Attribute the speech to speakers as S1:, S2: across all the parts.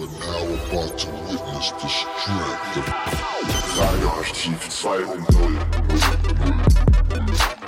S1: You are now about to witness the strength of Radioarchiv 2.0.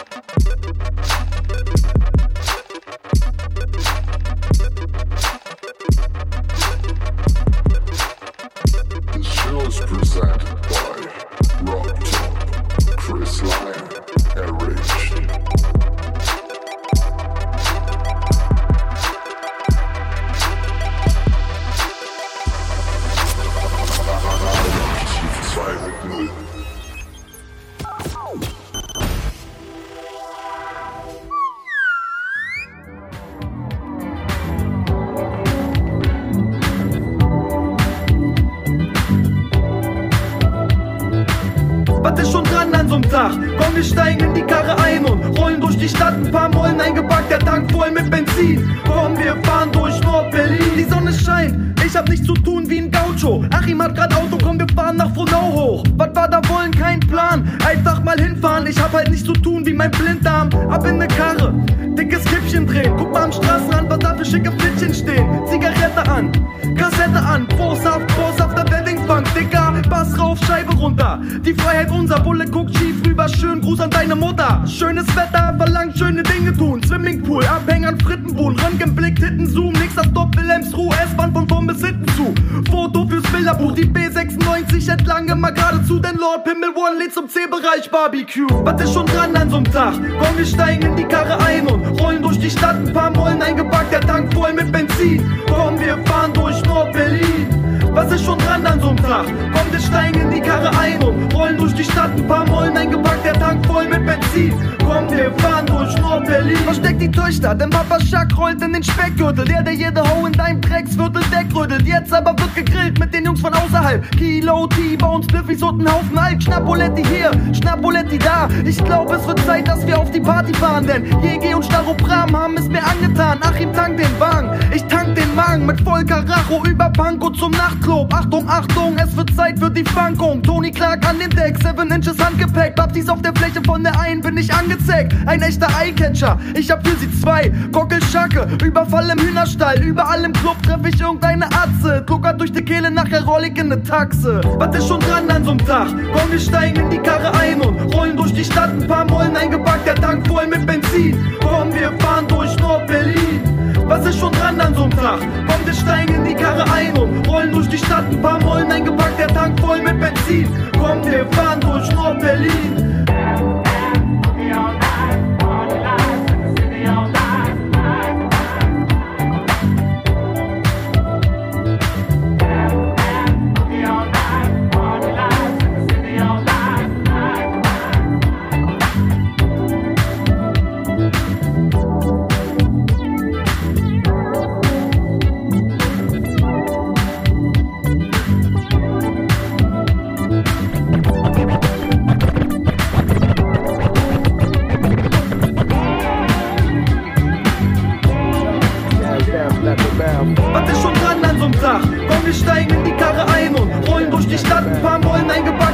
S2: Komm, wir fahren durch Nord-Berlin. Versteck die Töchter, denn Papa Schack rollt in den Speckgürtel. Der, der jede Ho in deinem Drecksviertel deckrödelt. Jetzt aber wird gegrillt mit den Jungs von außerhalb. Kilo T-Bones, Biffys und ein Haufen Alk. Schnappoletti hier, Schnappoletti da. Ich glaub, es wird Zeit, dass wir auf die Party fahren, denn JG und Starobram haben es mir angetan. Achim tankt den Wagen, ich tank den Magen mit Volker Racho über Panko zum Nachtclub. Achtung, Achtung, es wird Zeit für die Funkung. Tony Clark an den Deck, 7 Inches Handgepäck. Babsis auf der Fläche von der einen bin ich angezeigt. Ein echter Eyecatcher, ich hab für sie zwei. Gockelschacke, Überfall im Hühnerstall. Überall im Club treff ich irgendeine Atze. Gluckert durch die Kehle, nachher roll in ne Taxe. Was ist schon dran an so'm Tag? Komm, wir steigen in die Karre ein und rollen durch die Stadt. Ein paar Mollen eingepackt, der Tank voll mit Benzin. Komm, wir fahren durch Nord-Berlin. Was ist schon dran an so'm Tag? Komm, wir steigen in die Karre ein und rollen durch die Stadt. Ein paar Mollen eingepackt, der Tank voll mit Benzin. Komm, wir fahren durch Nord-Berlin.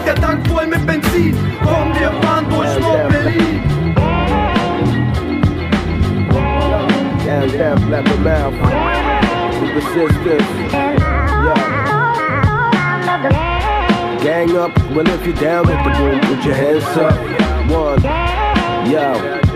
S2: Der Tank voll mit Benzin. Komm, wir fahren durch Nord-Berlin.
S3: Down, down, flap the mouth. With the sisters. Yeah. Gang up, well if you're down with the boom, put your hands up. One, yo.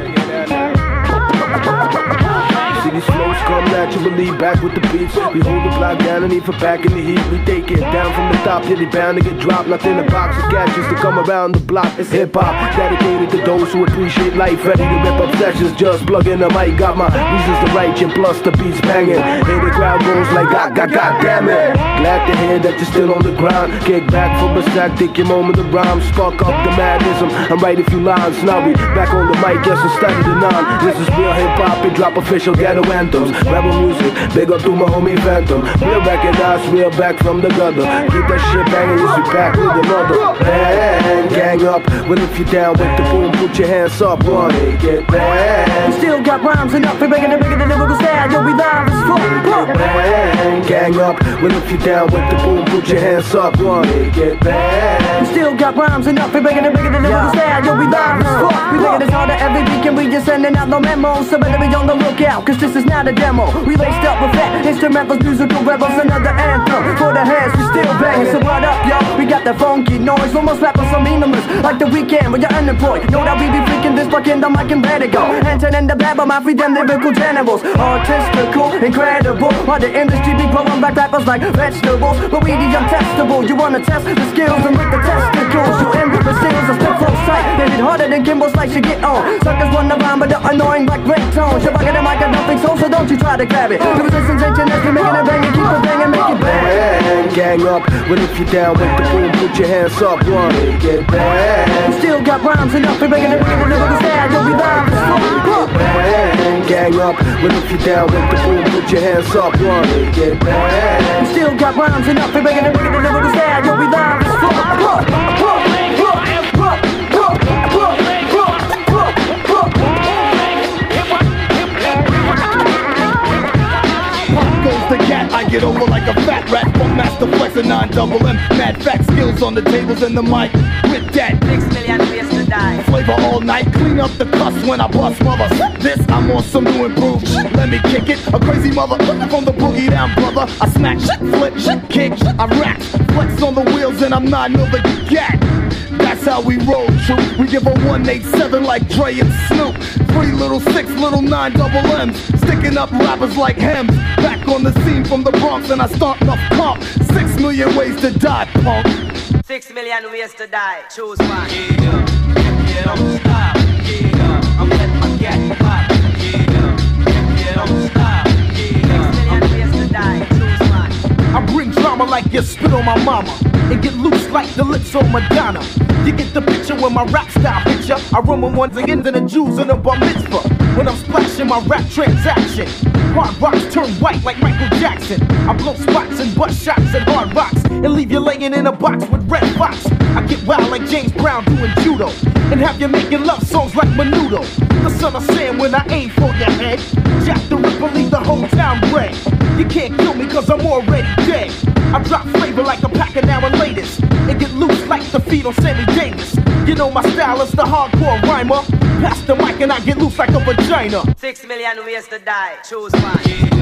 S3: These flows come naturally back with the beats. We hold the block down and even back in the heat. We take it down from the top, yeah, they bound to get dropped. In a box of gadgets to come around the block. It's hip hop, dedicated to those who appreciate life. Ready to rip up sessions, just plug in the mic. Got my reasons to write, and plus the beats banging. Hear the crowd goes like, God, God, God damn it. Glad to hear that you're still on the ground. Kick back from a stack, take your moment to rhyme. Spark up the madism and write a few lines. Now we back on the mic, yes, instead of the. This is real hip hop and drop official ghetto anthems. Rebel music, big up to my homie Phantom. Real recognize, real back from the gutter. Keep that shit banging, yes, we back with another. Man, gang up, well if you down with the boom, put your hands up, wanna get bang.
S4: Still got rhymes enough for bigger than bigger than lyrical style. Yo, we live as fuck.
S3: Bang, gang up, well if you down with the boom, put your hands up, wanna get bang.
S4: Still got rhymes enough for bigger than bigger than lyrical style. Yo, we live as fuck. We making this harder every week and we just sending out no memos. So better be on the lookout, cause this is not a demo. We laced up with fat instrumentals, musical rebels, another anthem. For the hands who still banging. So what up, yo? We got that funky noise. Almost rapping some meaningless, like the weekend when you're unemployed. Know that we be freaking this fucking the mic and better go. Entering the bab of my free them lyrical generals. Artistical, incredible. While the industry be growing back rappers like vegetables. But we the untestable. You wanna test the skills and with the testicles. You in with the singles, I spit flow sight. They hit harder than Kimbo's like she get on. Suckers wanna rhyme, but the annoying like ringtones. You're bugging the mic, I don't think so, so don't you try to grab it. The resistance ain't your next, you're making it bang, you keep it banging, make it bang.
S3: Gang up, well if you down with the boom, put your hands up, one, get back.
S4: Still got rhymes enough, we making it bang, the lyrical style, you'll be live.
S3: Gang up, well if you down with the boom, put your hands up, one, get back.
S4: Still got rhymes enough, we making it bang, the lyrical style, you'll be live.
S5: goes get over like a fat rat. Funk master flex a nine double M. Mad fact skills on the tables and the mic. With that
S6: Six million ways to die.
S5: flavor all night. Clean up the cuss when I bust mother. This I'm on some new improve. Let me kick it. A crazy mother from the boogie down, brother. I smack, flip, kick, I rap. Flex on the wheels and I'm not another gat. That's how we roll, true. We give a 187 like Dre and Snoop. Three little six, little nine double M's. Sticking up rappers like him. Back on the scene from the Bronx and I start enough comp. Six million ways to die, punk.
S6: Six million ways to die. Choose one. Six million ways to die. Choose one.
S5: I bring drama like you spit on my mama and get loose like the lips on Madonna. You get the picture when my rap style picture. I run with ones again than the Jews in a bar mitzvah. When I'm splashing my rap transaction, hard rocks turn white like Michael Jackson. I blow spots and butt shots at hard rocks and leave you laying in a box with red fox. I get wild like James Brown doing judo and have you making love songs like Menudo. The son of Sam when I aim for your head. Jack the Ripper leave the whole town red. You can't kill me cause I'm already dead. I drop flavor like a pack of now and latest. And get loose like the feet on Sammy Davis. You know my style is the hardcore rhymer. Pass the mic and I get loose like a vagina.
S6: Six million ways to die. Choose one. Six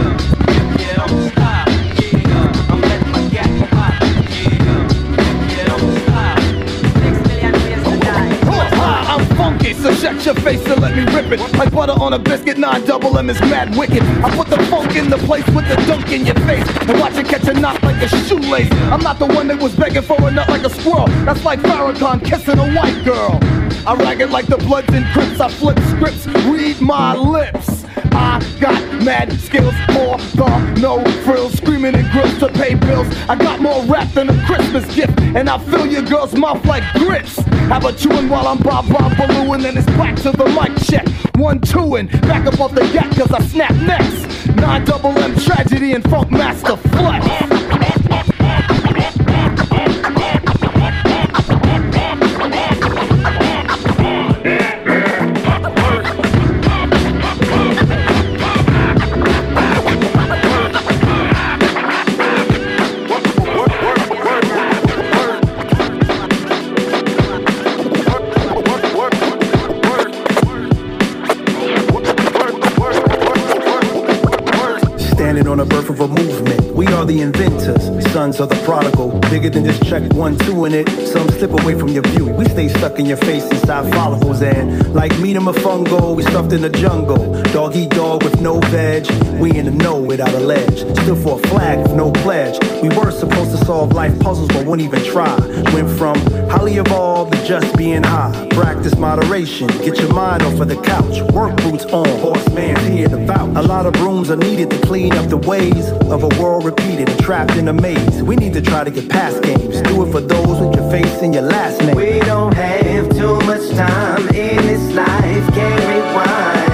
S5: face and let me rip it. Like butter on a biscuit, 9 double M is mad wicked. I put the funk in the place with the dunk in your face. And watch it catch a knot like a shoelace. I'm not the one that was begging for a nut like a squirrel. That's like Farrakhan kissing a white girl. I rag it like the Bloods and Crips. I flip scripts, read my lips. I got mad skills more the no frills, screaming in grills to pay bills. I got more rap than a Christmas gift, and I fill your girl's mouth like grits. Have a chewing while I'm Bob Bob Baloo, and it's back to the mic check. One two and back up off the yak cause I snap necks. Nine double M tragedy and funk master flex.
S7: The inventors, sons of the prodigal. Bigger than just check one, two in it. Some slip away from your view. We stay stuck in your face inside follicles. And like meat and fungo, we stuffed in the jungle. Dog eat dog with no veg. We in the know without a ledge. Still for a flag with no pledge. We were supposed to solve life puzzles, but wouldn't even try. Went from highly evolved to just being high. Practice moderation. Get your mind off of the couch. Work boots on. Horseman's here to vouch. A lot of brooms are needed to clean up the ways of a world repeated and trapped in a maze. We need to try to get past games. Do it for those with your face and your last name.
S8: We don't have too much time in this life, can't rewind.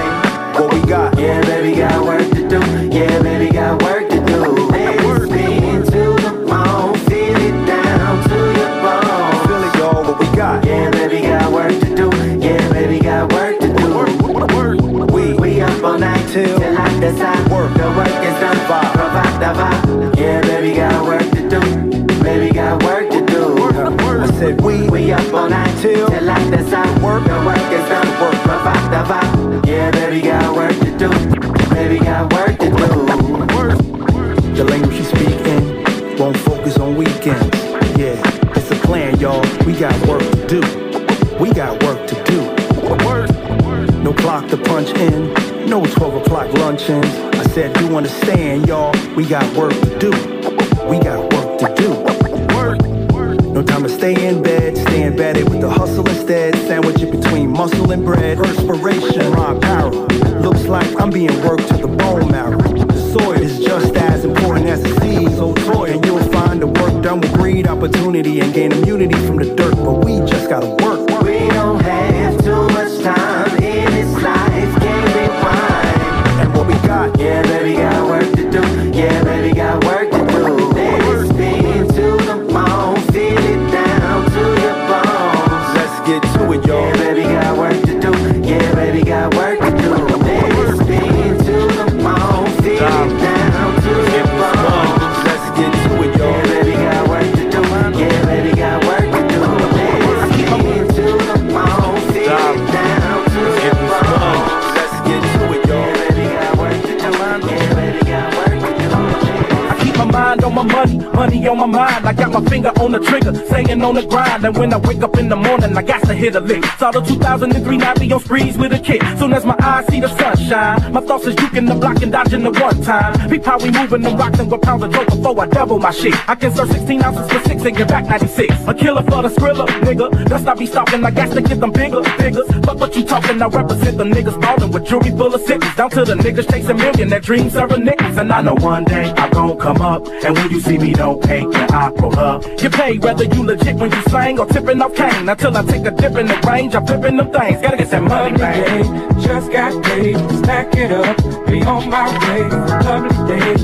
S8: The
S9: trigger, staying on the grind. And when I wake up in the morning, I got to hit a lick. Saw the 2003 Navi on sprees with a kick. Soon as my eyes see the sunshine, my thoughts is juking the block and dodging the one time. Peep how we moving them rocks and go pounds of dope before I double my shit. I can serve 16 ounces for six and get back 96. A killer for the skrilla, nigga. Dust I be stalking, I got to get them bigger, bigger. But what you talking, I represent the niggas ballin' with jewelry full of sickles. Down to the niggas chasing million, that dreams are a niggas. And I know one day I gon' come up. And when you see me, don't hate your opera up. Get paid whether you legit when you slang or tipping off cane. Until I take a dip in the range, I'm flipping them things. Gotta get that money, man.
S10: Just got paid, stack it up, be on my way. Lovely day,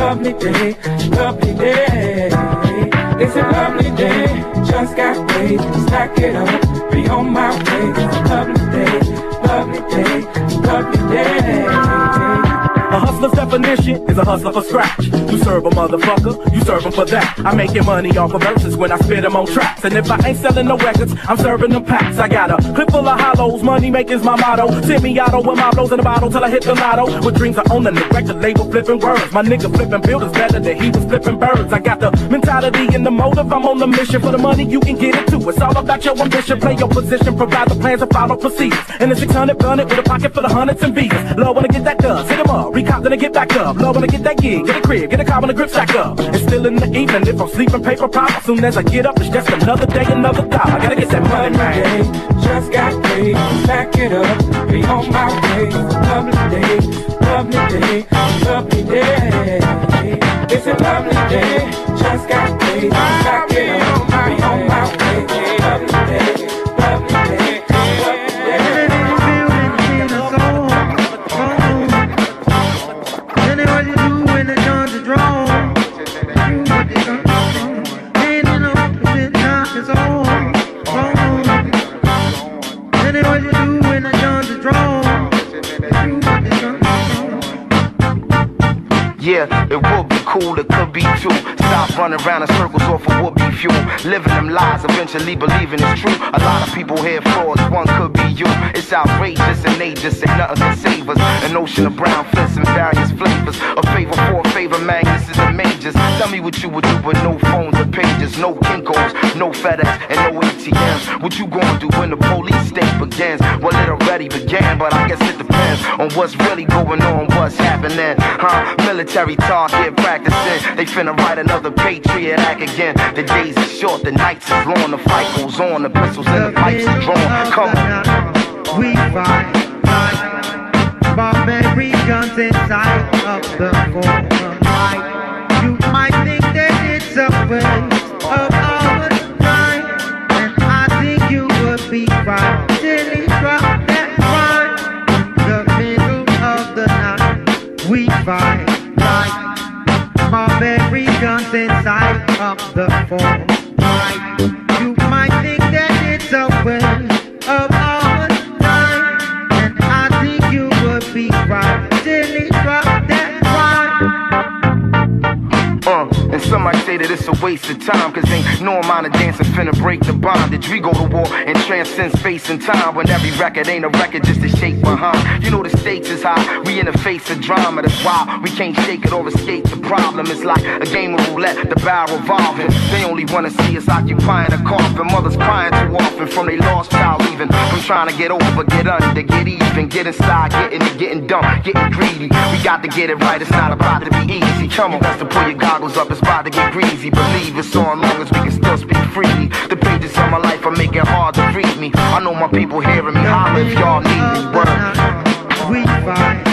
S10: lovely day, lovely day. It's a lovely day, just got paid, stack it up, be on my way. Lovely day, lovely day, lovely day.
S9: Hustler's definition is a hustler for scratch. You serve a motherfucker, you serve him for that. I'm making money off of verses when I spit them on tracks. And if I ain't selling no records, I'm serving them packs. I got a clip full of hollows, money making's my motto. Semi-auto with my blows in the bottle till I hit the lotto. With dreams of owning the record label, flipping words. My nigga flipping buildings better than he was flipping birds. I got the mentality and the motive, I'm on the mission for the money, you can get it too. It's all about your ambition, play your position, provide the plans and follow procedures. And the 600 gun it with a pocket full of hundreds and beaters. Love wanna get that done, hit 'em up, recop then I get back up. Love when I get that gig, get a crib, get a car when the grip stack up. It's still in the evening, if I'm sleeping paper pop. Soon as I get up, it's just another day, another thought. I gotta get that money, man.
S10: Just got paid, stack it up, be on my way. Lovely day, lovely day, lovely day. It's a lovely day, just got paid, stack it
S11: running around in circles off of would be fuel. Living them lies, eventually believing it's true. A lot of people here frauds, one could be you. It's outrageous and they just ain't nothing can save us. An ocean of brown fists and various flavors. A favor for a favor, magnets is the majors. Tell me what you would do with no phones or pages, no Kinkos, no FedEx, and no ATMs. What you gonna do when the police state begins? Well, it already began, but I guess it depends on what's really going on, what's happening. Huh? Military target practicing. They finna write another Patriot Act again. The days are short, the nights are long, the fight goes on, the pistols and the pipes are drawn. Come on.
S12: We fight, fight, barbarians inside of the corner the corner
S11: say that it's a waste of time, cause ain't no amount of dancing finna break the bondage. We go to war and transcend space and time when every record ain't a record just a shape behind. You know the stakes is high, we in the face of drama, that's why we can't shake it or escape the problem. It's like a game of roulette, the barrel revolving. They only wanna see us occupying a coffin. Mothers crying too often from they lost child leaving. From trying to get over, get under, get even, get inside, getting getting dumb, getting greedy. We got to get it right, it's not about to be easy. Come on, that's to pull your goggles up, it's about to get greasy. Believe it's on long as we can still speak freely. The pages of my life are making hard to read me. I know my people hearing me, holler if y'all need me. Word.
S13: We fight,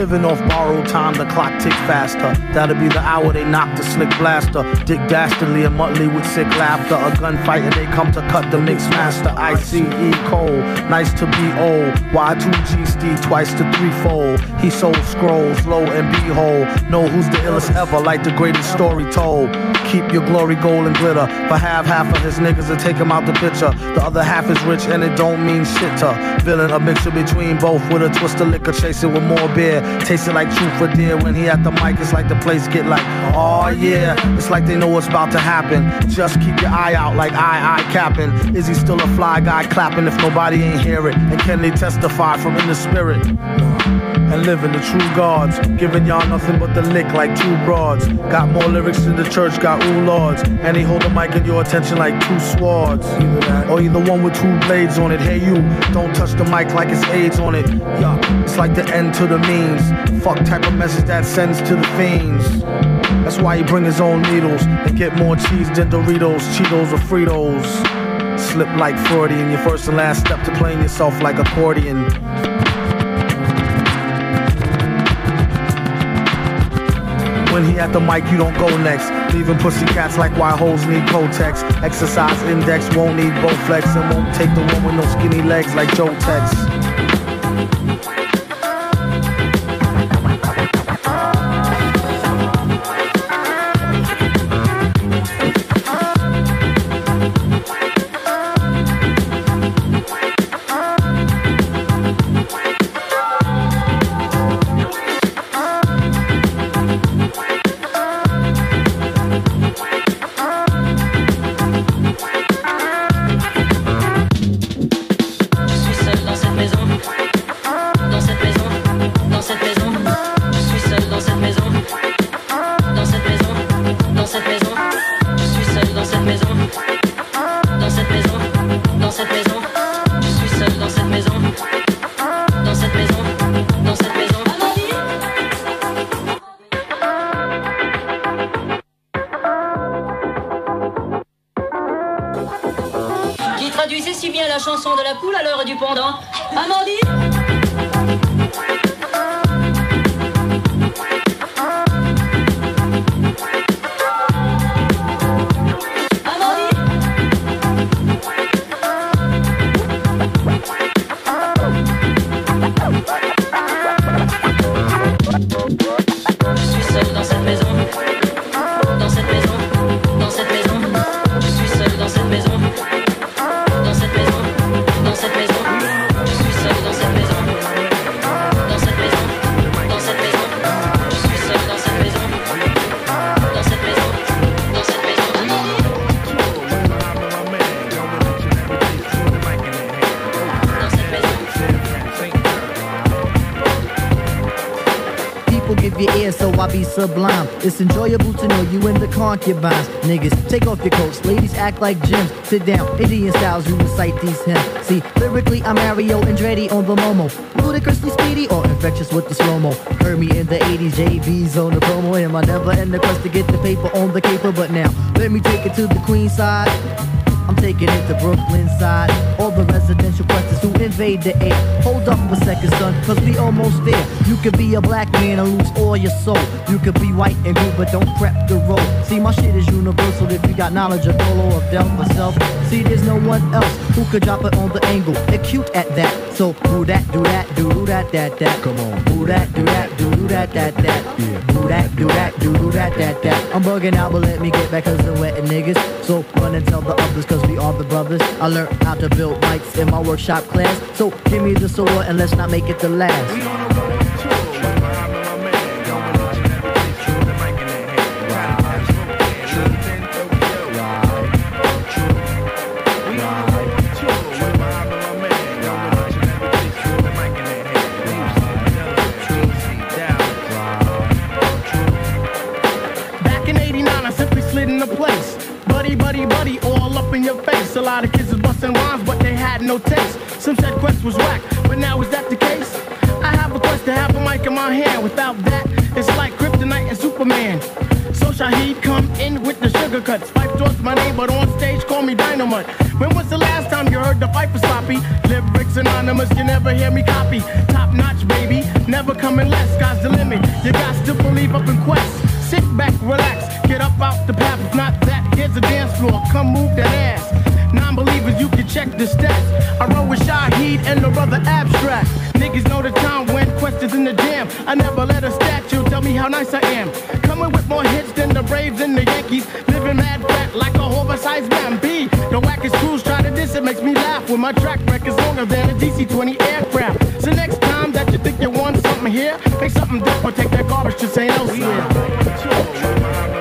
S14: Living off borrowed time, the clock tick faster. That'll be the hour they knock the slick blaster. Dick Dastardly and Muttley with sick laughter. A gunfight and they come to cut the mix master. ICE Cole, nice to be old. Y2G Steve twice to threefold. He sold scrolls, low and behold. Know who's the illest ever, like the greatest story told. Keep your glory gold and glitter. For half, half of his niggas to take him out the picture. The other half is rich and it don't mean shit to. Villain, a mixture between both with a twist of liquor, chasing with more beer. Tasting like truth for dear. When he at the mic, it's like the place get like, oh yeah. It's like they know what's about to happen. Just keep your eye out like I, I capping. Is he still a fly guy clapping if nobody ain't hear it? And can they testify from in the spirit? And living the true gods. Giving y'all nothing but the lick like two broads. Got more lyrics than the church got ooh lords. And he hold the mic in your attention like two swords. Or either one with two blades on it. Hey you, don't touch the mic like it's AIDS on it. Yeah, it's like the end to the means. Fuck type of message that sends to the fiends. That's why he bring his own needles and get more cheese than Doritos, Cheetos, or Fritos. Slip like Freudian, your first and last step to playing yourself like accordion. When he at the mic, you don't go next. Leaving pussy cats like why hoes need Kotex. Exercise index won't need Bowflex and won't take the one with no skinny legs like Joe Tex.
S15: I be sublime. It's enjoyable to know you in the concubines. Niggas, take off your coats. Ladies act like gems. Sit down, Indian styles, you recite these hymns. See, lyrically, I'm Mario Andretti on the Momo. Ludicrously speedy or infectious with the slow mo. Heard me in the 80s, JV's on the promo. Am I never in the quest to get the paper on the caper? But now, let me take it to the queen side. I'm taking it to Brooklyn side. All the residential questions who invade the air. Hold up a second, son, cause we almost there. You could be a black man and lose all your soul. You could be white and good, but don't prep the road. See, my shit is universal if you got knowledge of Dolo or Del myself. See, there's no one else who could drop it on the angle. They're cute at that. So do that, do that, do that, that, that. Come on. Do that, do that, do that, that, that. Do that, do that, do that, that, that. I'm bugging out, but let me get back cause I'm wetting niggas. So run and tell the others cause we are the brothers. I learned how to build mics in my workshop class. So give me the sword and let's not make it the last.
S16: Had no taste. Some said Quest was whack, but now is that the case? I have a quest to have a mic in my hand. Without that, it's like Kryptonite and Superman. So Shaheed come in with the sugar cuts. Fife towards my name, but on stage call me Dynamite. When was the last time you heard the fight for sloppy? Lyrics anonymous, you never hear me copy. Top notch, baby, never coming less. Sky's the limit. You got to believe up in quest. Sit back, relax, get up out the path. If not that, here's a dance floor. Come move that ass. Non-believers, you can check the stats. I roll with Shaheed and the brother Abstract. Niggas know the time when questions in the jam. I never let a statue tell me how nice I am. Coming with more hits than the Braves and the Yankees. Living mad fat like a oversized man. B. The wackest crews try to diss it makes me laugh when my track record's longer than a DC-20 aircraft. So next time that you think you want something here, make something different. Take that garbage to St. Elsewhere.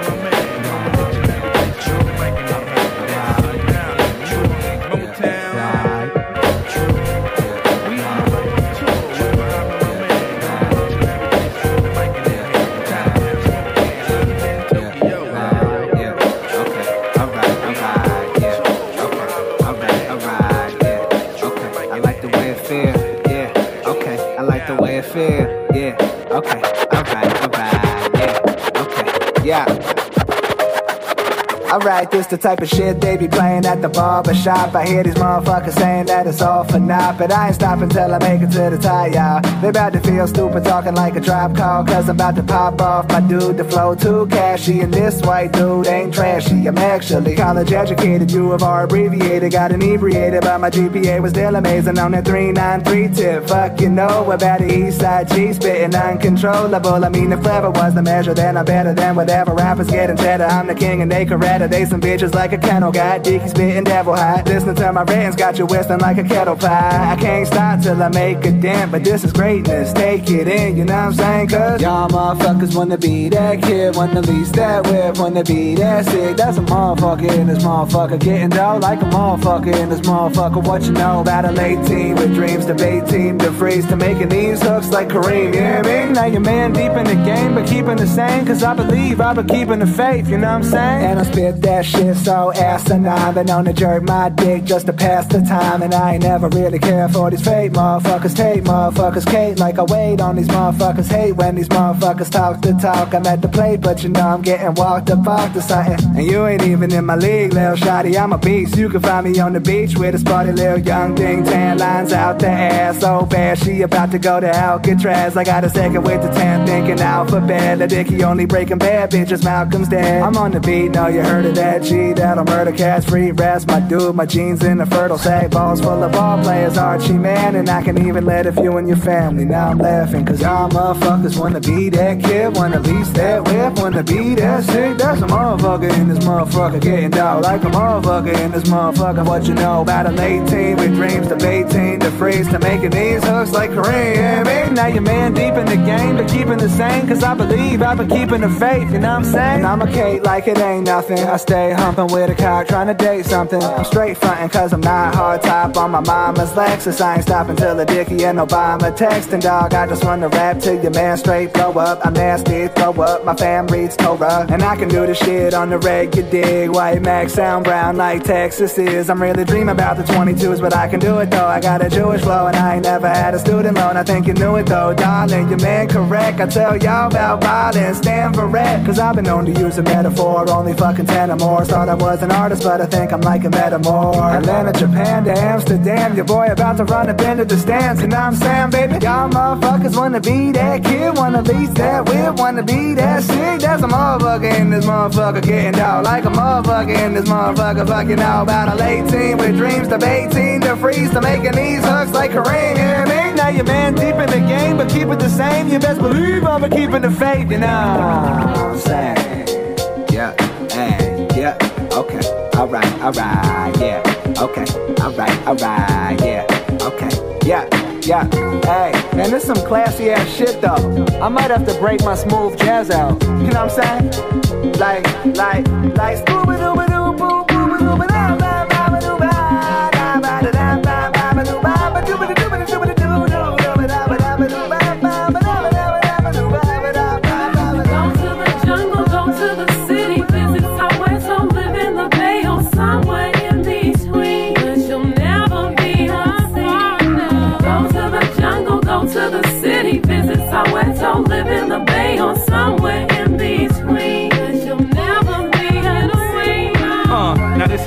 S17: Alright, this the type of shit they be playing at the barber shop. I hear these motherfuckers saying that it's all for naught, but I ain't stopping till I make it to the top, y'all. They about to feel stupid talking like a drop call, cause I'm about to pop off my dude. The flow too cashy, and this white dude ain't trashy. I'm actually college educated, U of R abbreviated. Got inebriated, but my GPA was still amazing on that 393 tip. Fuck, you know about the east side G spitting uncontrollable. I mean, if clever was the measure, then I'm better than whatever rappers getting cheddar. I'm the king and they correct They some bitches like a kennel guy, dicky spitting devil hot. Listening to my ratings got you whistling like a kettle pie. I can't stop till I make a dent, but this is greatness. Take it in, you know what I'm saying? Cause y'all motherfuckers wanna be that kid, wanna lease that whip, wanna be that sick. That's a motherfucker in this motherfucker. Getting dough like a motherfucker in this motherfucker. What you know about a late team with dreams to bait team to freeze to making these hooks like Kareem, you hear me? Now your man deep in the game, but keeping the same. Cause I believe I've been keeping the faith, you know what I'm saying? And I spit that shit so asinine. Been on to jerk my dick just to pass the time. And I ain't never really care for these fake motherfuckers. Take motherfuckers, Kate, like I wait on these motherfuckers. Hate when these motherfuckers talk the talk. I'm at the plate, but you know I'm getting walked up off to something. And you ain't even in my league, little shotty. I'm a beast. You can find me on the beach with a spotty little young thing. Tan lines out the ass so bad. She about to go to Alcatraz. I got a second with the tan thinking alphabet. The dicky only breaking bad bitches. Malcolm's dead. I'm on the beat, know you heard that. G that'll murder cats, free rats. My dude, my jeans in a fertile sack. Balls full of ball players, Archie man. And I can even let a few in your family. Now I'm laughing, cause y'all motherfuckers wanna be that kid, wanna lease that whip, wanna be that sick. That's a motherfucker in this motherfucker getting dog like a motherfucker in this motherfucker. What you know about a late with dreams to 18, the phrase to making these hooks like Kareem. Now your man deep in the game, but keeping the same. Cause I believe I've been keeping the faith, you know what I'm saying? And I'm a Kate like it ain't nothing. I stay humping with a cock, trying to date something. I'm straight frontin' cause I'm not hard top on my mama's Lexus. I ain't stopping till a Dicky and Obama texting, dog. I just wanna rap till your man straight blow up. I'm nasty, throw up, my fam reads Torah. And I can do this shit on the regular you dig. White Mac sound brown like Texas is. I'm really dreaming about the 22s, but I can do it though. I got a Jewish flow and I ain't never had a student loan. I think you knew it though, darling. Your man correct. I tell y'all about violence, stand for rap. Cause I've been known to use a metaphor, only fucking 10 Animorphs. Thought I was an artist, but I think I'm like a metamorph. Atlanta, Japan to Amsterdam. Your boy about to run up into the stands. And I'm Sam, baby. Y'all motherfuckers wanna be that kid, wanna be that whip, wanna be that shit. That's a motherfucker in this motherfucker getting down like a motherfucker in this motherfucker fucking out. About a late teen with dreams to 18 to freeze to making these hooks like Kareem. Yeah, me. now your man deep in the game, but keep it the same. You best believe I'ma keeping the faith, you know. I'm saying. Alright, alright, yeah, okay, alright, alright, yeah, okay, yeah, yeah, hey, man, this some classy ass shit though. I might have to break my smooth jazz out. You know what I'm saying? Like, like, like, scooby doo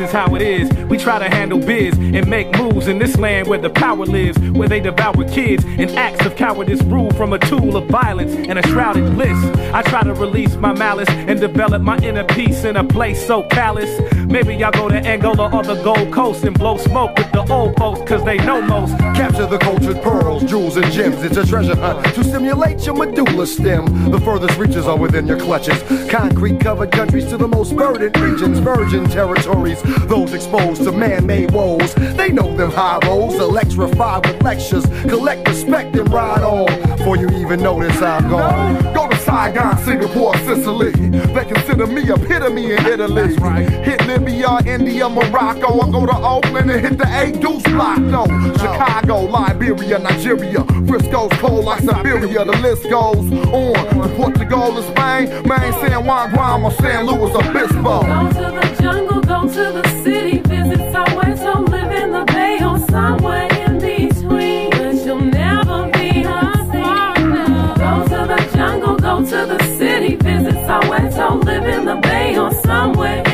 S9: is how it is. Try to handle biz and make moves in this land where the power lives, where they devour kids and acts of cowardice rule from a tool of violence and a shrouded bliss. I try to release my malice and develop my inner peace in a place so callous. Maybe y'all go to Angola or the Gold Coast and blow smoke with the old folks, cause they know most.
S18: Capture the cultured pearls, jewels, and gems. It's a treasure hunt to stimulate your medulla stem. The furthest reaches are within your clutches. Concrete covered countries to the most verdant regions, virgin territories. Those exposed to man made woes. They know them high roads, electrify with lectures. Collect respect and ride on. Before you even notice I'm gone. Go to Saigon, Singapore, Sicily. They consider me epitome in Italy. Hit Libya, India, Morocco. I go to Oakland and hit the A Deuce block. No, oh. Chicago, Liberia, Nigeria. Frisco's cold like Siberia. The list goes on. From Portugal to Spain, man, San Juan, Guam, or San Luis Obispo.
S19: Go to the jungle, go to the city, somewhere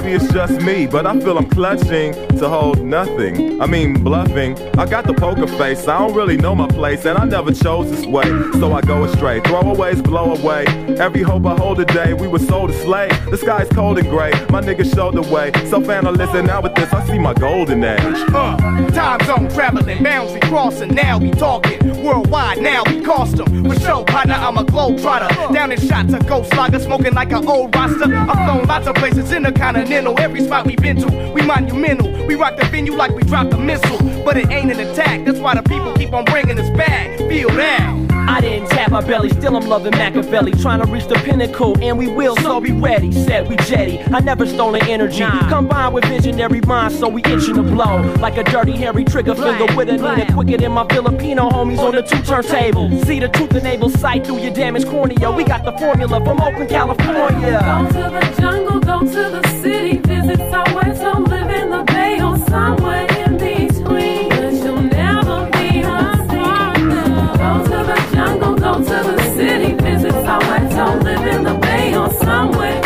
S20: Maybe it's just me, but I feel I'm clutching to hold nothing. I mean, bluffing. I got the poker face, I don't really know my place, and I never chose this way, so I go astray. Throwaways blow away. Every hope I hold today, we were sold a slave. The sky's cold and gray, my niggas showed the way. So, fan, listen, now with this, I see my golden age.
S5: Uh, time zone traveling, boundary crossing. Now we talking worldwide. Now we cost 'em. For show, partner, I'm a globe trotter. Down in shots, a ghost slugger, smoking like an old roster. I've flown lots of places in the continental. Every spot we've been to, we monumental. We rock the venue like we dropped a missile. But it ain't an attack. That's why the people keep on bringing us back. Feel that.
S21: I didn't tap my belly, still I'm loving Machiavelli. Trying to reach the pinnacle, and we will, so be ready. Said we jetty, I never stolen energy. Combined with visionary minds, so we itching to blow. Like a dirty, hairy trigger finger with a Nina. Quicker than my Filipino homies on the two turntable. See the truth enables sight through your damaged cornea. We got the formula from Oakland, California.
S19: Go to the jungle, go to the city, visit somewhere, so live in the bay or somewhere to the city, visit somewhere, so live in the bay or somewhere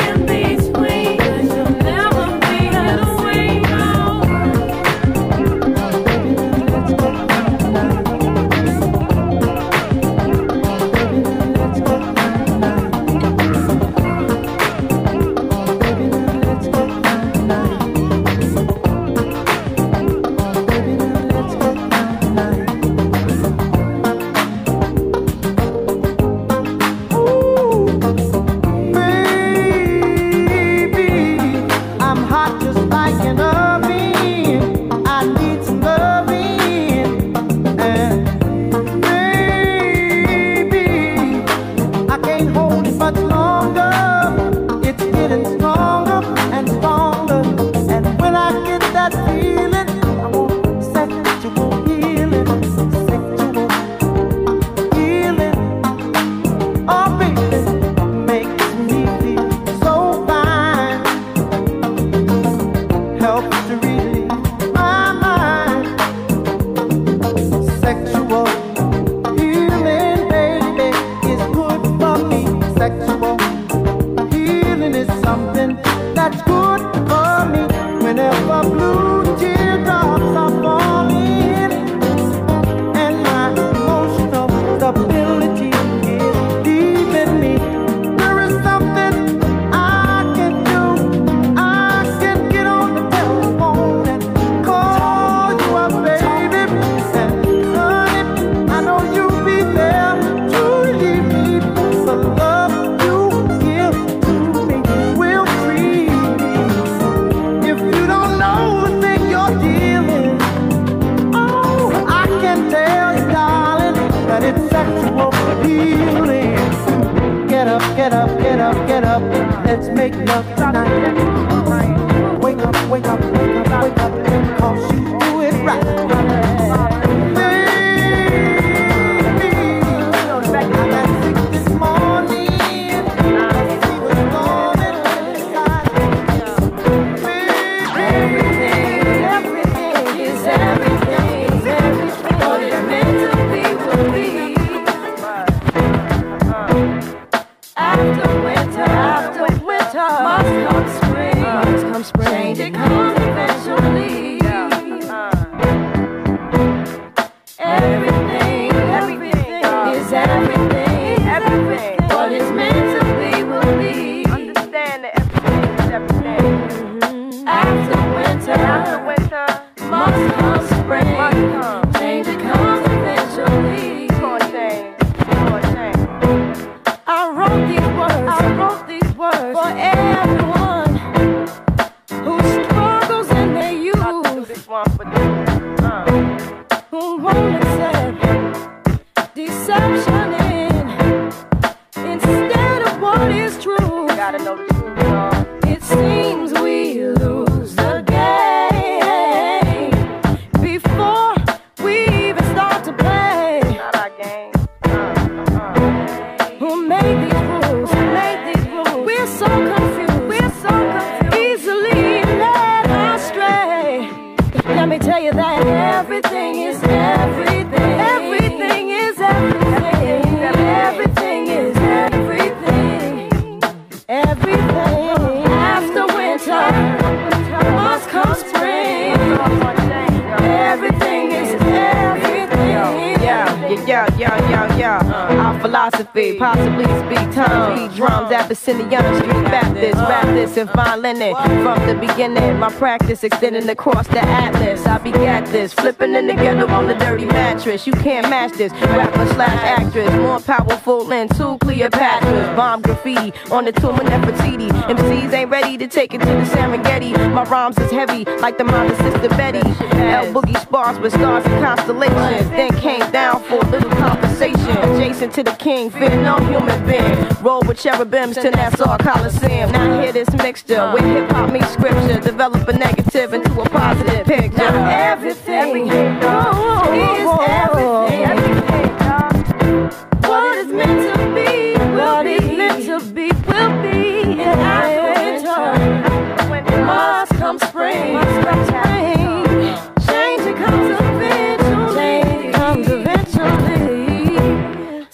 S17: let's
S13: make love tonight.
S22: one. philosophy, possibly speak tongue, be drums, Abyssinian street Baptist, Baptist and violin from the beginning. My practice extending across the atlas. I begat this, flipping in the ghetto on the dirty mattress. You can't match this. Rapper slash actress, more powerful than two Cleopatras. Bomb graffiti on the tomb of Nefertiti. MCs ain't ready to take it to the Serengeti. My rhymes is heavy, like the mother of Sister Betty. L boogie spars with stars and constellations. Then came down for a little conversation adjacent to the king, fear no human being. Roll with cherubims to Nassau Coliseum. Now hear this mixture with hip hop meets scripture. Develop a negative into a positive picture.
S23: Now everything, everything is everything.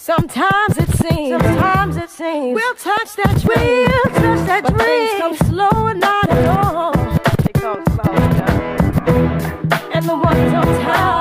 S23: Sometimes it seems, sometimes it seems we'll touch that dream, we'll touch that but dream. Things come slow and not at all. They come slow, and the ones
S5: don't tell.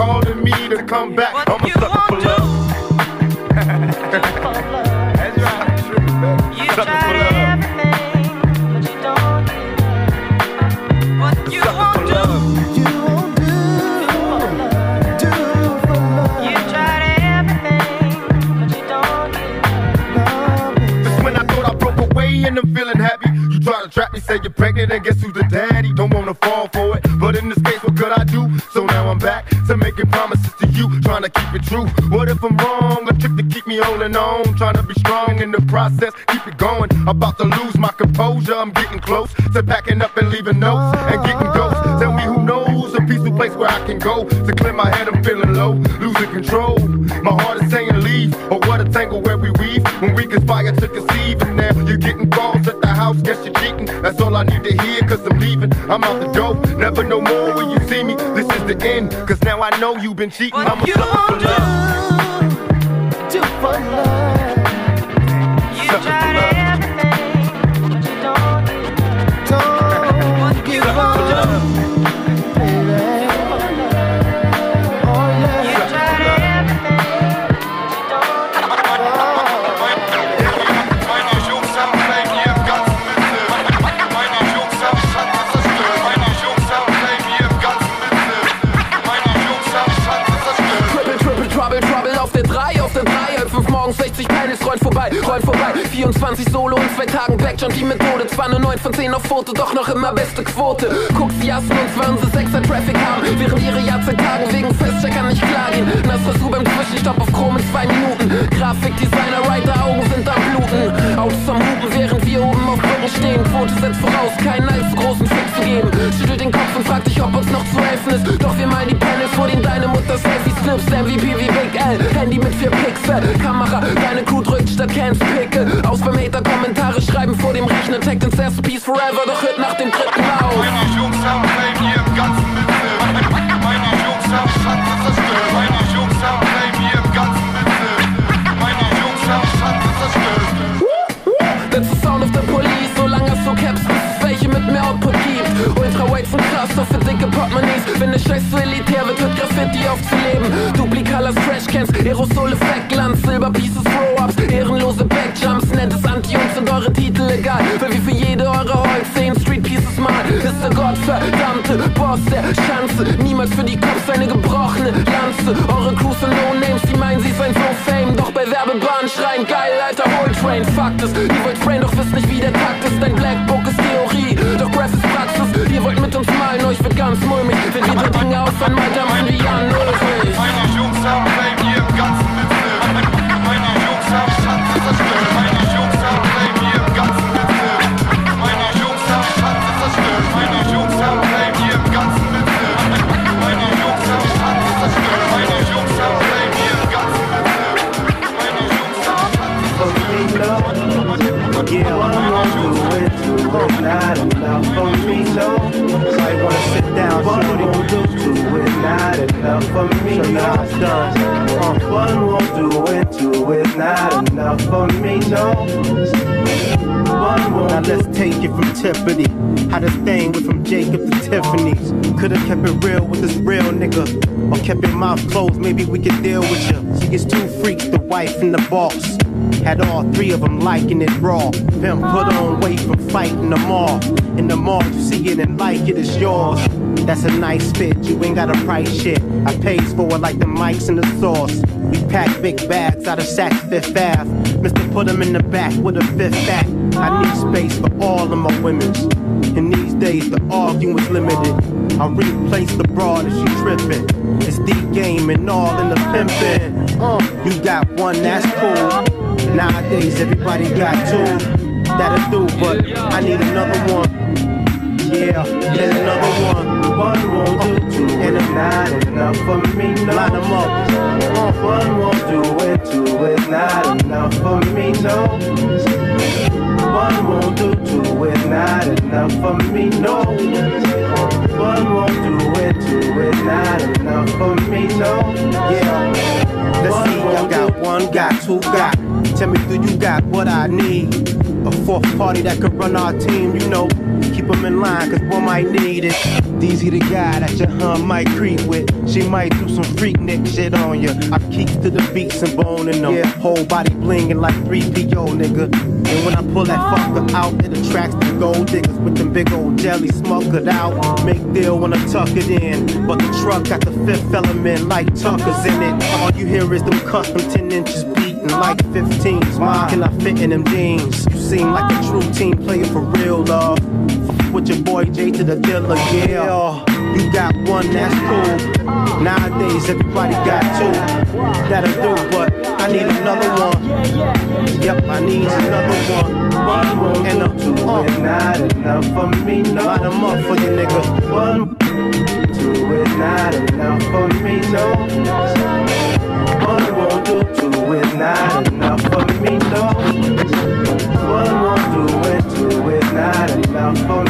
S5: calling me to come back. We weave when we conspire to conceive. And now you're getting calls at the house, guess you're cheating. That's all I need to hear, cause I'm leaving. I'm out the door, never no more when you see me. This is the end, cause now I know you've been cheating. I'm a sucker for love.
S12: Do for love.
S24: 24 Solo und zwei Tagen Backjump, die Methode. Zwar nur 9 von 10 auf Foto, doch noch immer beste Quote. Guck, sie hassen uns, weil sie 6er Traffic haben. Während ihre Jahrzehntagen wegen Festcheckern nicht klar gehen. Nass Versuch beim Zwischenstopp auf Chrom in 2 Minuten. Grafikdesigner, Writer, Augen sind am Bluten. Autos am Hupen, während wir oben auf Brücken stehen. Quote setzt voraus, keinen allzu großen Fick zu geben. Schüttelt den Kopf und fragt dich, ob uns noch zu helfen ist. Doch wir malen die Panels vor denen deine Mutter Selfies clips. MVP wie Big L, Handy mit 4 Pixel. Kamera, deine Crew drückt statt Cans Pickel. Aus beim Hater Kommentare schreiben vor dem Rechner. Tag ins erste Piece forever, doch hört nach dem dritten auf.
S5: Meine Jungs haben Fame hier ganzen Bezirk. Meine Jungs haben Schatze zerstört.
S24: Mehr Output gibt. Ultraweights und krass, doch für dicke Portemonnaies. Wenn der Scheiß zu elitär wird, wird Graffiti aufzuleben. Duplikalas, Trashcans, Aerosol-Effekt-Glanz, Silberpieces, Throw-Ups, ehrenlose Backjumps, nennt es Anti-Jungs und eure Titel egal. Weil wir für jede eure Holz sehen, Street Pieces mal. Ist der gottverdammte Boss der Schanze. Niemals für die Cops eine gebrochene Lanze. Eure Crews und No-Names, die meinen, sie seien so fame. Doch bei Werbebahnen schreien, geil, alter Train. Fakt ist, ihr wollt Train, doch wisst nicht, wie der Takt ist. Dinge auf einmal dampfen wie Jan
S25: no. Uh, one more do it, two it, not enough for me, no. One more. Now let's take it from Tiffany. How this thing went from Jacob to Tiffany's. Could've kept it real with this real nigga. Or kept your mouth closed, maybe we could deal with you. She gets two freaks, the wife and the boss. Had all three of them liking it raw. Pimp put on weight from fighting them all. In the mall, you see it and like it, it's yours. That's a nice fit, you ain't got a price shit. I pays for it like the mics and the sauce. We pack big bags out of Saks Fifth Ave. Mr. Put 'em in the back with a fifth back. I need space for all of my women's. In these days, the arguing's limited. I replace the broad if she trippin'. It's the game and all in the pimpin'. Uh, you got one, that's cool. Nowadays, everybody got two. That'll do, but I need another one. Yeah, there's another one. One won't do two, and it's not enough for me. No. Line them up. One won't do it, two is not enough for me. No. One won't do two, it's not enough for me. No. One won't do two is not enough for me. No. Yeah. Let's see, I got one, got two, got. Tell me, do you got what I need? A fourth party that could run our team, you know. Them in line, cause one might need it. Deezy the guy that your hun might creep with. She might do some freak nick shit on ya. I keep to the beats and boning them. Yeah, whole body blingin' like 3PO, nigga. And when I pull that fucker out, it attracts the gold diggers with them big old jelly smokered out. Make deal when I tuck it in. But the truck got the fifth element like Tucker's in it. All you hear is them custom 10 inches beating
S1: like 15s. Mom, can I fit in them jeans? You seem like a true team player for real, love. With your boy J to the dealer, yeah. You got one, that's cool. Nowadays, everybody got two. That'll do, but I need another one. Yep, I need another one. One and a two is not enough for me. No, Line 'em up for you, nigga. One, two is not enough for me. No, one won't do. Two is not enough for me. No, one won't do it. Two is not. Enough for me.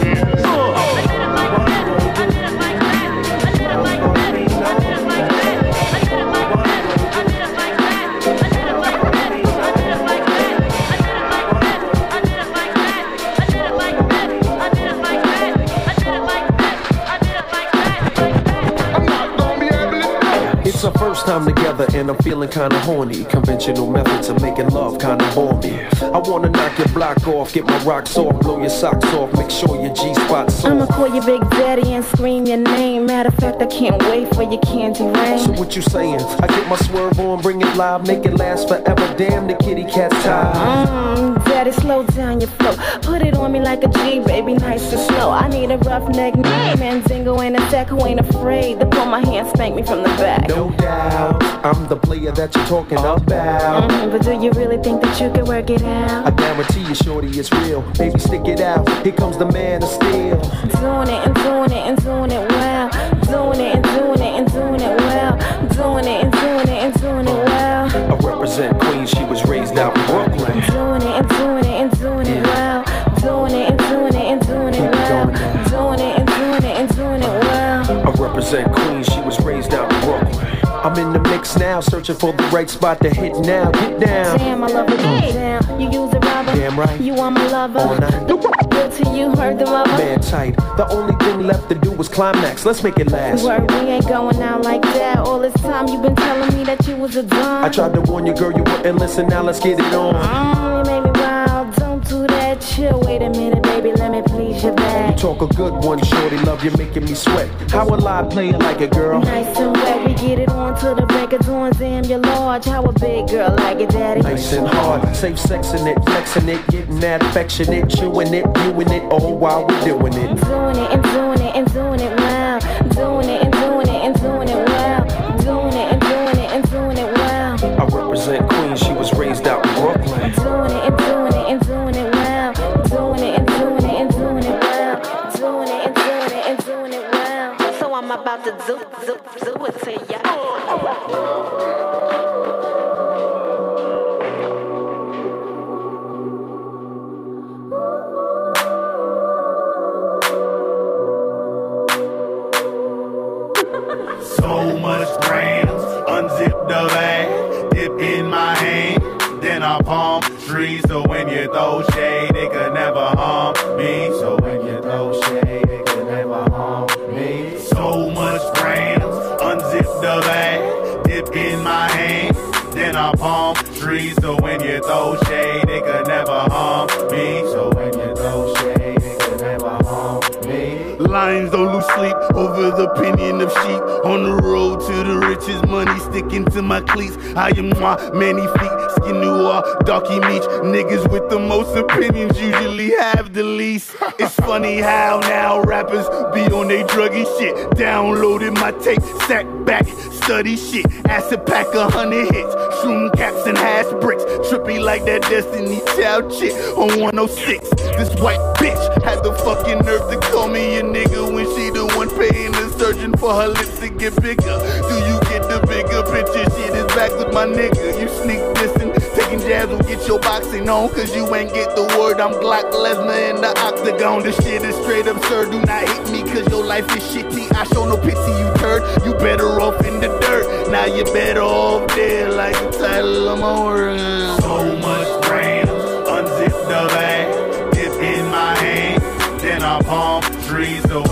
S26: It's our first time together and I'm feeling kinda horny. Conventional methods of making love kinda bore me. I wanna knock your block off, get my rocks off, blow your socks off, make sure your G-spot's off.
S13: I'ma call you Big Daddy and scream your name. Matter of fact, I can't wait for your candy rain.
S26: So what you saying? I get my swerve on, bring it live, make it last forever. Damn, the kitty cat's tired.
S13: Mm, daddy, slow down your flow. Put it on me like a G, baby, nice and slow. I need a rough neck, Mandingo and a deck who ain't afraid to pull my hand, spank me from the back.
S26: No doubt, I'm the player that you're talking about.
S13: Mhm, but do you really think that you can work it out?
S26: I guarantee you, shorty, it's real. Baby, stick it out. Here comes the man of steel.
S13: Doing it and doing it and doing it well. Doing it and doing it and doing it well. Doing it and doing it and doing it well.
S26: I represent Queens, she was raised out in Brooklyn.
S13: Doing it and doing it and doing it well. Doing it and doing it and doing it well. Doing it and doing it and doing it well.
S26: I represent Queens, she was I'm in the mix now, searching for the right spot to hit now. Get down.
S13: Damn, I love it. Damn, you use a rubber.
S26: Damn right.
S13: You are my lover.
S26: All night.
S13: Good to you, heard the rubber.
S26: Man tight. The only thing left to do was climax. Let's make it last.
S13: Word, we ain't going out like that. All this time you been telling me that you was a dumb.
S26: I tried to warn you, girl, you wouldn't listen. Now let's get it on.
S13: Mm, you made me wild. Don't do that. Chill. Wait a minute, baby. Let me please your
S26: You talk a good one, shorty. Love you, making me sweat. How will I play it like a girl?
S13: Nice and wet. Get it on to the dawn. Damn, you're large. How a big girl like it, daddy.
S26: Nice and hard, safe sexing it, flexing it, getting that affectionate, chewing it, viewing it, all while we're doing it.
S13: Doing it and doing it and doing it well. Doing it and doing it and doing it well. Doing it and doing it and doing it well.
S26: I represent Queens, she was raised out in Brooklyn.
S13: Doing it I'm about to do, do, do it
S27: the
S28: opinion of sheep. On the road to the riches, money sticking to my cleats. I am my many feet, skin noir, darky meat. Niggas with the most opinions usually have the least. It's funny how now rappers be on they druggy shit. Downloaded my tape, sat back, study shit. Acid pack a hundred hits, shroom caps and hash bricks. Trippy like that Destiny Child shit on 106. This white bitch had the fucking nerve to call me a nigga when she the one paying surgeon for her lips to get bigger. Do you get the bigger picture? Shit is back with my nigga. You sneak dissing, taking jabs will get your boxing on. Cause you ain't get the word. I'm Glock Lesnar in the octagon. This shit is straight absurd. Do not hit me cause your life is shitty. I show no pity, you turd. You better off in the dirt. Now you better off dead like the title of my work.
S27: So much grams, unzip the bag, dip in my hand, then I palm trees. So,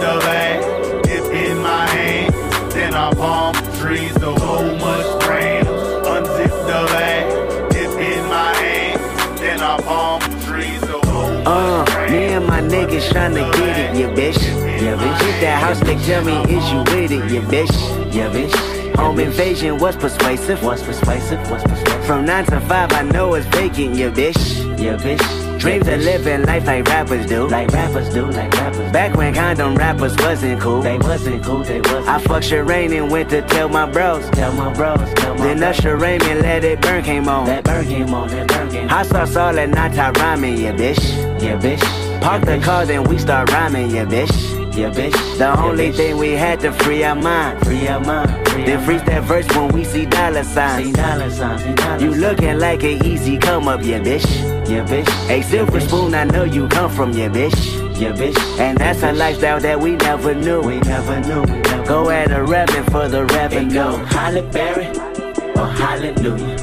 S27: the lag is in my hand. Then I palm trees the whole much grain. Unzip the lag is in my hand. Then I palm trees the whole uh, Me and
S8: my niggas tryna get it, you bitch. Yeah, bitch. Hit that house, they tell me, is you with it, you bitch. Yeah, bitch. Home invasion was persuasive. Was persuasive. Was persuasive. From nine to five, I know it's vacant. you bitch. Yeah, bitch. Dreams of living life like rappers do. Like rappers do, like rappers. Back when condom rappers wasn't cool. They wasn't cool, they wasn't. I fucked Sherane and went to tell my bros. Tell my bros, tell my Then Usher Raymond let it burn came on. That burn came on, that burn came on. Hot sauce all that nata rhyming, yeah, bitch. Yeah, bitch. Park the car, then we start rhyming, yeah, bitch. Yeah, bitch. The only thing we had to free our mind. Free our mind. Free then freeze that verse when we see dollar signs. See dollar signs. See dollar you looking like an easy come up, yeah, bitch. Yeah, bitch. A silver spoon, I know you come from, yeah, bitch. Yeah, bitch. And that's a lifestyle that we never knew. We never knew. We never go at a revenue for the revenue. Go Halle Berry or oh, Hallelujah.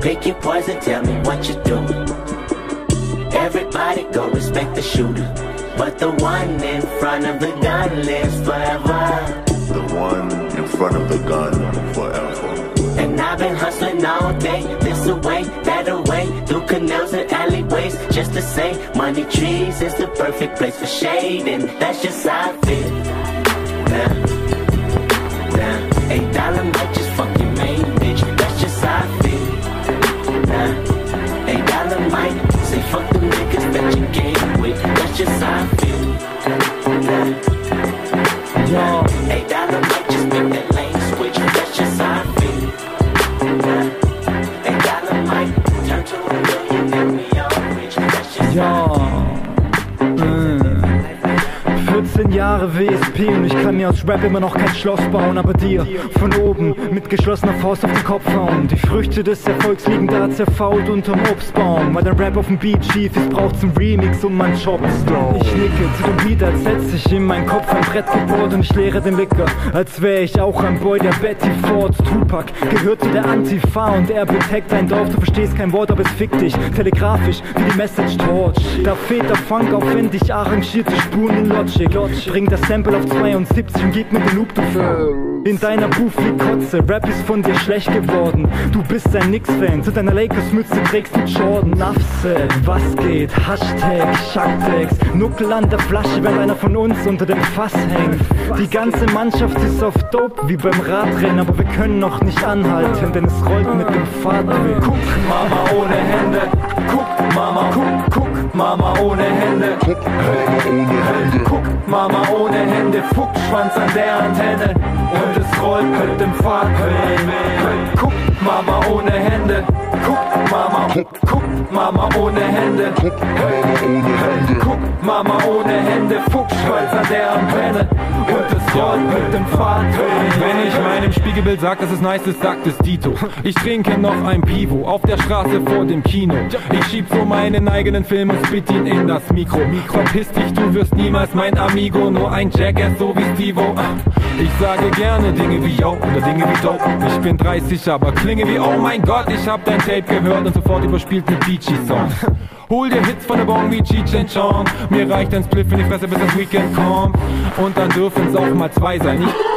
S8: Pick your poison, tell me what you're doing. Everybody go respect the shooter. But the one in front of the gun lives forever.
S29: The one in front of the gun forever.
S8: And I've been hustling all day, this away, that away, through canals and alleyways, just to say, money trees is the perfect place for shade, and that's just how I feel. Now, now, eight dollar might just fuck your main bitch, that's just how I feel. Now, eight dollar might say fuck the niggas that you with, that's just how I feel. Now, eight dollar might
S30: 14 Jahre WSP und ich kann mir aus Rap immer noch kein Schloss bauen, aber dir von oben mit geschlossener Faust auf den Kopf hauen. Die Früchte des Erfolgs liegen da zerfault unterm Obstbaum. Weil dein Rap auf dem Beat schief ist, braucht's einen Remix und mein Job ist. Ich nicke zu dem Beat, als setz sich in mein Kopf ein Brett gebohrt und ich leere den Licker, als wär ich auch ein Boy der Betty Ford. Tupac gehört zu der Antifa und er betaggt dein Dorf. Du verstehst kein Wort, aber es fickt dich. Telegrafisch wie die Message Torch. Da fehlt der Funk aufwendig arrangierte Spuren in Logic. Bring das Sample auf 72 und gib mir den Loop, du. In deiner Booth wie Kotze, Rap ist von dir schlecht geworden. Du bist ein Knicks-Fan, zu deiner Lakers-Mütze trägst du Jordan. Nuffset, was geht? Hashtag, Schacktext. Nuckel an der Flasche, wenn einer von uns unter dem Fass hängt. Die ganze Mannschaft ist auf Dope wie beim Radrennen, aber wir können noch nicht anhalten, denn es rollt mit dem Fahrtwind. Guck, Mama ohne Hände. Guck, Mama, guck, guck, Mama ohne Hände. Guck, Mama ohne Hände. Guck, Mama ohne Hände. Fuchsschwanz an der Antenne. Und es rollt mit dem Fahrtwind. Guck, Mama ohne Hände. Guck, Mama, guck, Mama ohne Hände. Guck, Mama ohne Hände. Guck, Mama ohne Hände. Fuchsschwanz an der Antenne. Und es rollt mit dem Fahrtwind.
S27: Wenn ich meinem Spiegelbild sag, dass es nice ist, sagt es Dito. Ich trinke noch ein Pivo auf der Straße vor dem Kino. Ich schieb so meinen eigenen Film und spit ihn in das Mikro. Verpiss dich, du wirst niemals mein Amigo, nur ein Jackass so wie Stevo. Ich sage gerne Dinge wie yo oder Dinge wie dope. Ich bin 30, aber klinge wie oh mein Gott, ich hab dein Tape gehört und sofort überspielt mit Beachy-Songs. Hol dir Hits von der Bon wie Cheech and Chong. Mir reicht ein Spliff in die Fresse, bis das Weekend kommt. Und dann dürfen's auch mal zwei sein. Ich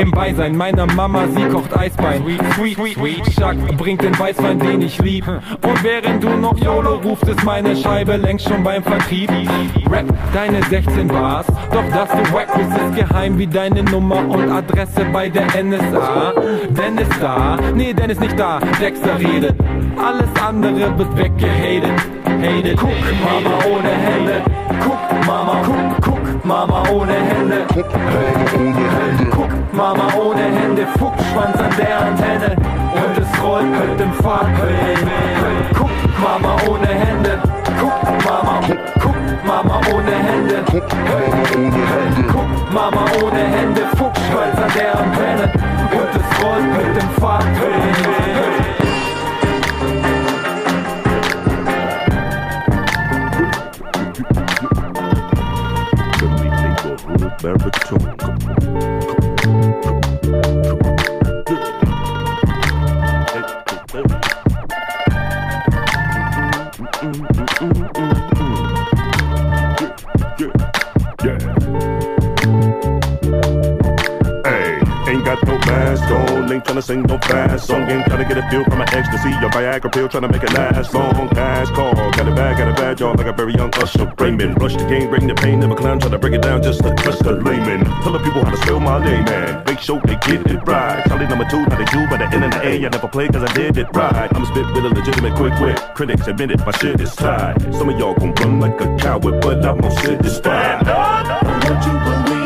S27: im Beisein meiner Mama, sie kocht Eisbein. Sweet, sweet, sweet, Chuck bringt den Weißwein, den ich lieb. Und während du noch YOLO ruft, ist meine Scheibe längst schon beim Vertrieb. Rap deine 16 Bars, doch dass du wack bist, ist geheim wie deine Nummer und Adresse bei der NSA. Dennis da, nee, Dennis nicht da, Dexter redet. Alles andere wird weggehatet. Hated. Guck, Mama ohne Hände. Guck, Mama, guck, guck, Mama ohne Hände. Guck, Mama ohne Hände. Guck, Mama ohne Hände. Fuchsschwanz an der Antenne. Und es rollt mit dem Fahrtwind. Guck, Mama ohne Hände. Guck, Mama, guck, Mama ohne Hände. Guck, Mama ohne Hände. Fuchsschwanz an der Antenne. Und es rollt mit dem Fahrtwind.
S29: Hey, tryna
S31: sing no fast song. Ain't tryna get a feel from my ecstasy. Your Viagra pill tryna make it last long. Pass call, got it bad, got it bad, y'all like a very young Usher Raymond. Rush the game, bring the pain, never clown, try to break it down just to trust the layman. Tell the people how to spell my name, man. Make sure they get it right. Charlie number two, how they do by the N and the A. I never play cause I did it right. I'm spit with a legitimate quick wit. Critics admit it, my shit is tied. Some of y'all gon' run like a coward, but I'm gon' sit this fine.
S32: What you believe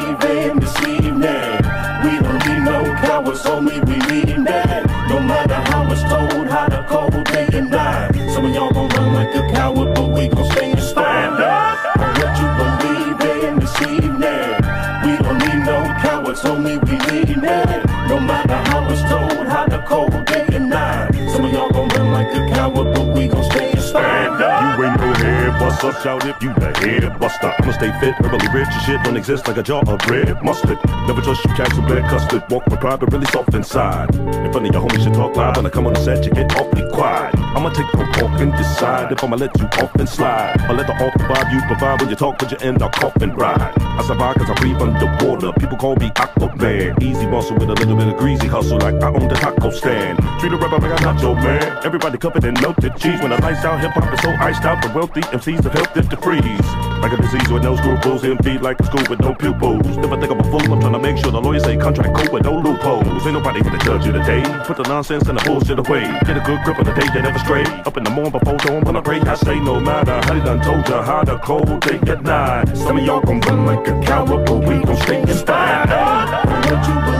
S31: head buster, shout if you the head buster. I'ma stay fit, herbally rich, your shit don't exist like a jar of red mustard. Never trust you cats with bad custard. Walk with pride, but really soft inside. In front of your homies, you talk loud. When I come on the set, you get awfully quiet. I'ma take a walk and decide if I'ma let you off and slide. Or let the off vibe you provide when you talk, but you end up coughing ride. I survive cause I breathe underwater. People call me Aquaman. Easy muscle with a little bit of greasy hustle, like I own the taco stand. Treat a rapper like a nacho man. Everybody covered in melted cheese. When the lights out, hip hop is so iced out. The wealthy MCs have helped to freeze. Like a disease with no scruples, empty like a school with no pupils. Never think I'm a fool, I'm trying to make sure the lawyers say contract code with no loopholes. Ain't nobody gonna judge you today. Put the nonsense and the bullshit away. Get a good grip on the day that never stray. Up in the morning before dawn when I pray, I say no matter how they done told you how the cold they get nigh. Some of y'all gon' run like a coward, but we gon' stay stand.
S32: What you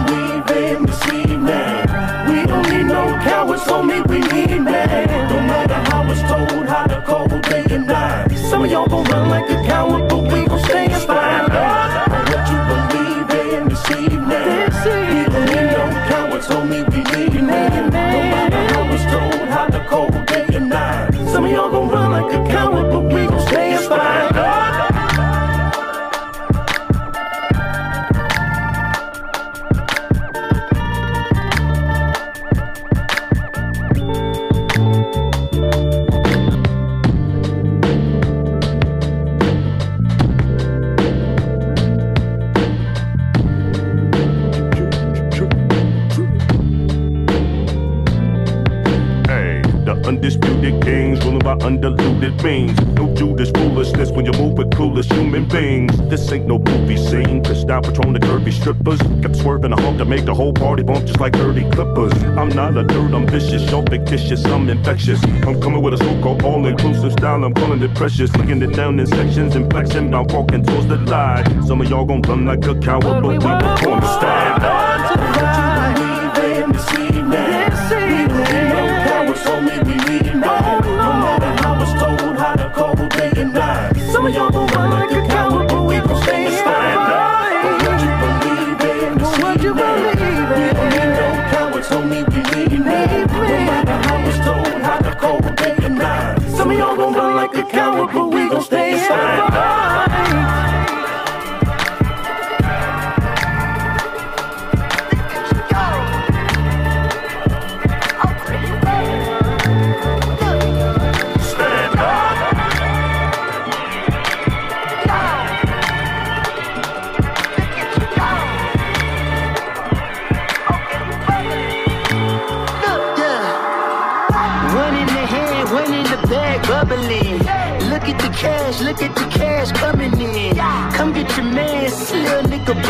S32: Run like
S31: ruling undiluted means. No Judas foolishness when you move with coolest human beings. This ain't no movie scene. Cristal Patron the curvy strippers. Kept swerving a hump to make the whole party bump just like 30 clippers. I'm not a dirt, I'm vicious, so fictitious, I'm infectious. I'm coming with a so-called all-inclusive style, I'm calling it precious. Looking it down in sections and flexing, I'm walking towards the light. Some of y'all gon' run like a coward, but we perform the style.
S32: in like but we gon' stay and stand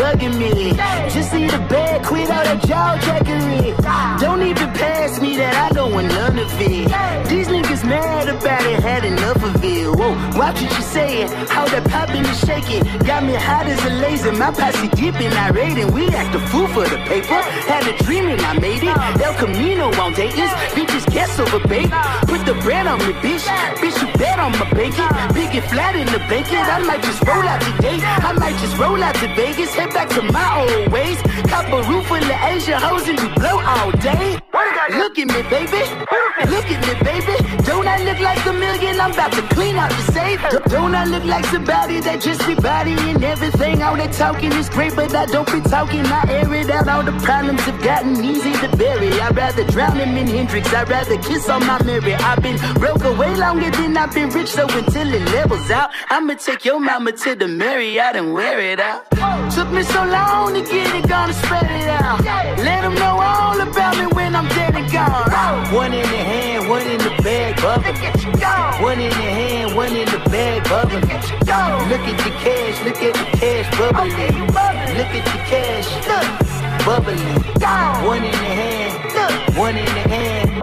S33: bugging me. Just see the bag, quit all that jaw jackery. Don't even pass me that, I don't want none of it. These niggas mad about it, had enough of it. Whoa, watch what you saying, how that popping and shaking. Got me hot as a laser, my posse dipping, I raiding. We act a fool for the paper. Had a dream and I made it. El Camino on Dayton's, bitches guess over bait. Put the bread on me, bitch. Bitch, bet my bacon. Big and flat in the bacon. I might just roll out today. I might just roll out to Vegas. Head back to my old ways. Cop a roof full of Asian hoes and you blow all day. Look at me, baby. Look at me, baby. Don't I look like a million? I'm about to clean out the safe. Don't I look like somebody that just be bodying everything? All that talking is great, but I don't be talking. I air it out. All the problems have gotten easy to bury. I'd rather drown him in Hendrix. I'd rather kiss on my mirror. I've been broke way longer than I've been rich, so until it levels out, I'ma take your mama to the Marriott and wear it out. Took me so long to get it, gonna spread it out. Let them know all about me when I'm dead One in the hand, one in the bag, bubble. One in the hand, one in the bag, bubble. Look at the cash, look at the cash bubbling. Look at the cash, bubbling. One in the hand, one in the hand.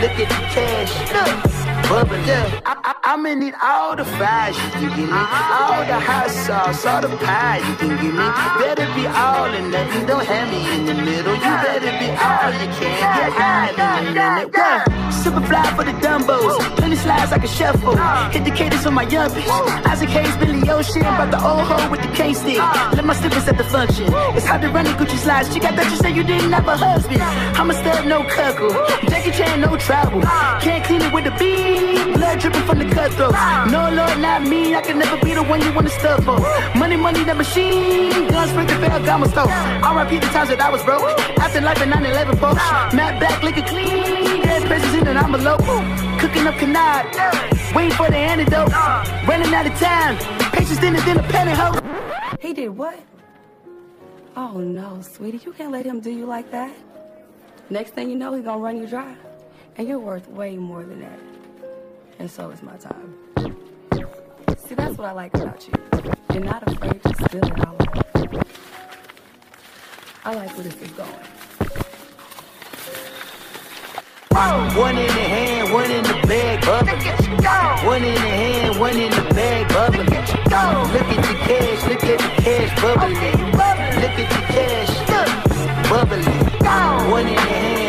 S33: Look at the cash, bubbling. I, I, I'ma need all the fries you can give me, all the hot sauce, all the pie you can give me. Better be all or nothing, don't have me in the middle. You better be all you can, get high in a minute. Yeah. Super fly for the Dumbos, plenty slides like a shuffle. Hit the cadence on my young bitch. Isaac Hayes, Billy Ocean, about the old hoe with the cane stick. Let my slippers at the function. It's hard to run in Gucci slides. She got that you say you didn't have a husband. I'm a stud, no cuckle. Jackie Chan, no travel. Can't clean it with the beat. Blood dripping from the cutthroat. Ah. No, Lord, not me. I can never be the one you wanna stuff for. Money, money, the machine. Guns, break the bell, got my stove. Ah. R.I.P. the times that I was broke. After life in 9-11, folks. Ah. Matt back, liquor clean. Dead presents in and I'm a local. Cooking up canard. Waiting for the antidote. Running out of time. Patience thinner than a pantyhose.
S34: He did what? Oh no, sweetie, you can't let him do you like that. Next thing you know, he's gonna run you dry. And you're worth way more than that. And so is my time. See, that's what I like about you. You're not afraid to spill it all out. I like where this is going.
S33: One in the hand, one in the bag, bubbling. One in the hand, one in the bag, bubbling. Look at the cash, look at the cash bubbling. Look at the cash bubbling. One in the hand,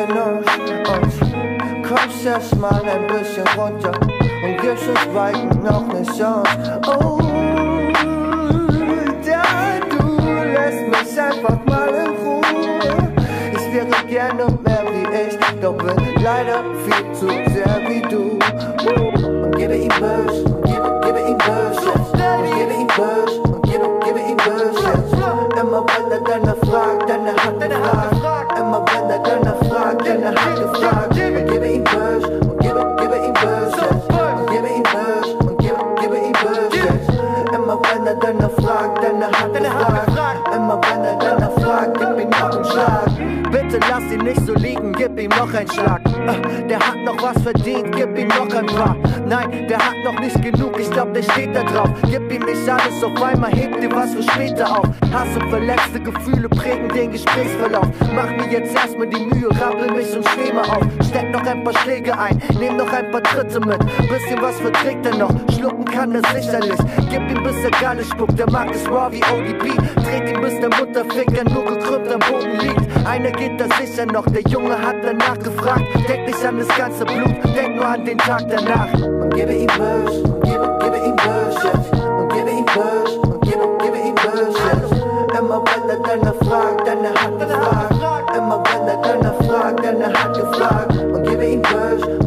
S12: Kontenance? Und kommst erst mal ein bisschen runter und gibst uns beiden noch ne Chance. Oh, da du lässt mich einfach mal in Ruhe. Ich wäre gerne mehr wie ich, doch bin leider viel zu sehr wie du. Und gebe ihm und gebe, gebe ihm jetzt. Und gebe ihm Buzz, jetzt. Immer wenn er deine Frage, deine harte Frage. Immer wenn er deine Frage, deine harte Frage. Und gebe ihm Buzz, ihm noch einen Schlag. Äh, Der hat noch was verdient, gib ihm noch ein paar. Nein, der hat noch nicht genug, ich glaub, der steht da drauf. Gib ihm nicht alles auf einmal, heb dir was für später auf. Hass und verletzte Gefühle prägen den Gesprächsverlauf. Mach mir jetzt erstmal die Mühe, rappel mich und steh auf. Steck noch ein paar Schläge ein, nehm noch ein paar Tritte mit. Bisschen was verträgt er noch, schlucken kann er sicherlich. Gib ihm bis er Galle spuckt, der mag es raw wie ODB. Dreht ihn bis der Mutterfinger nur gekrümmt am Boden liegt. Einer geht da sicher noch, der Junge hat danach gefragt. Denk nicht an das ganze Blut, denk nur an den Tag danach. Und gebe ihm Buzz, und gebe, gebe ihm Buzz jetzt. Und gebe ihm Buzz, und gebe, gebe ihm Buzz jetzt. Immer wenn er deine Frage, deine harte Frage. Immer wenn er deine Frage, deine harte Frage. Und gebe ihm Buzz,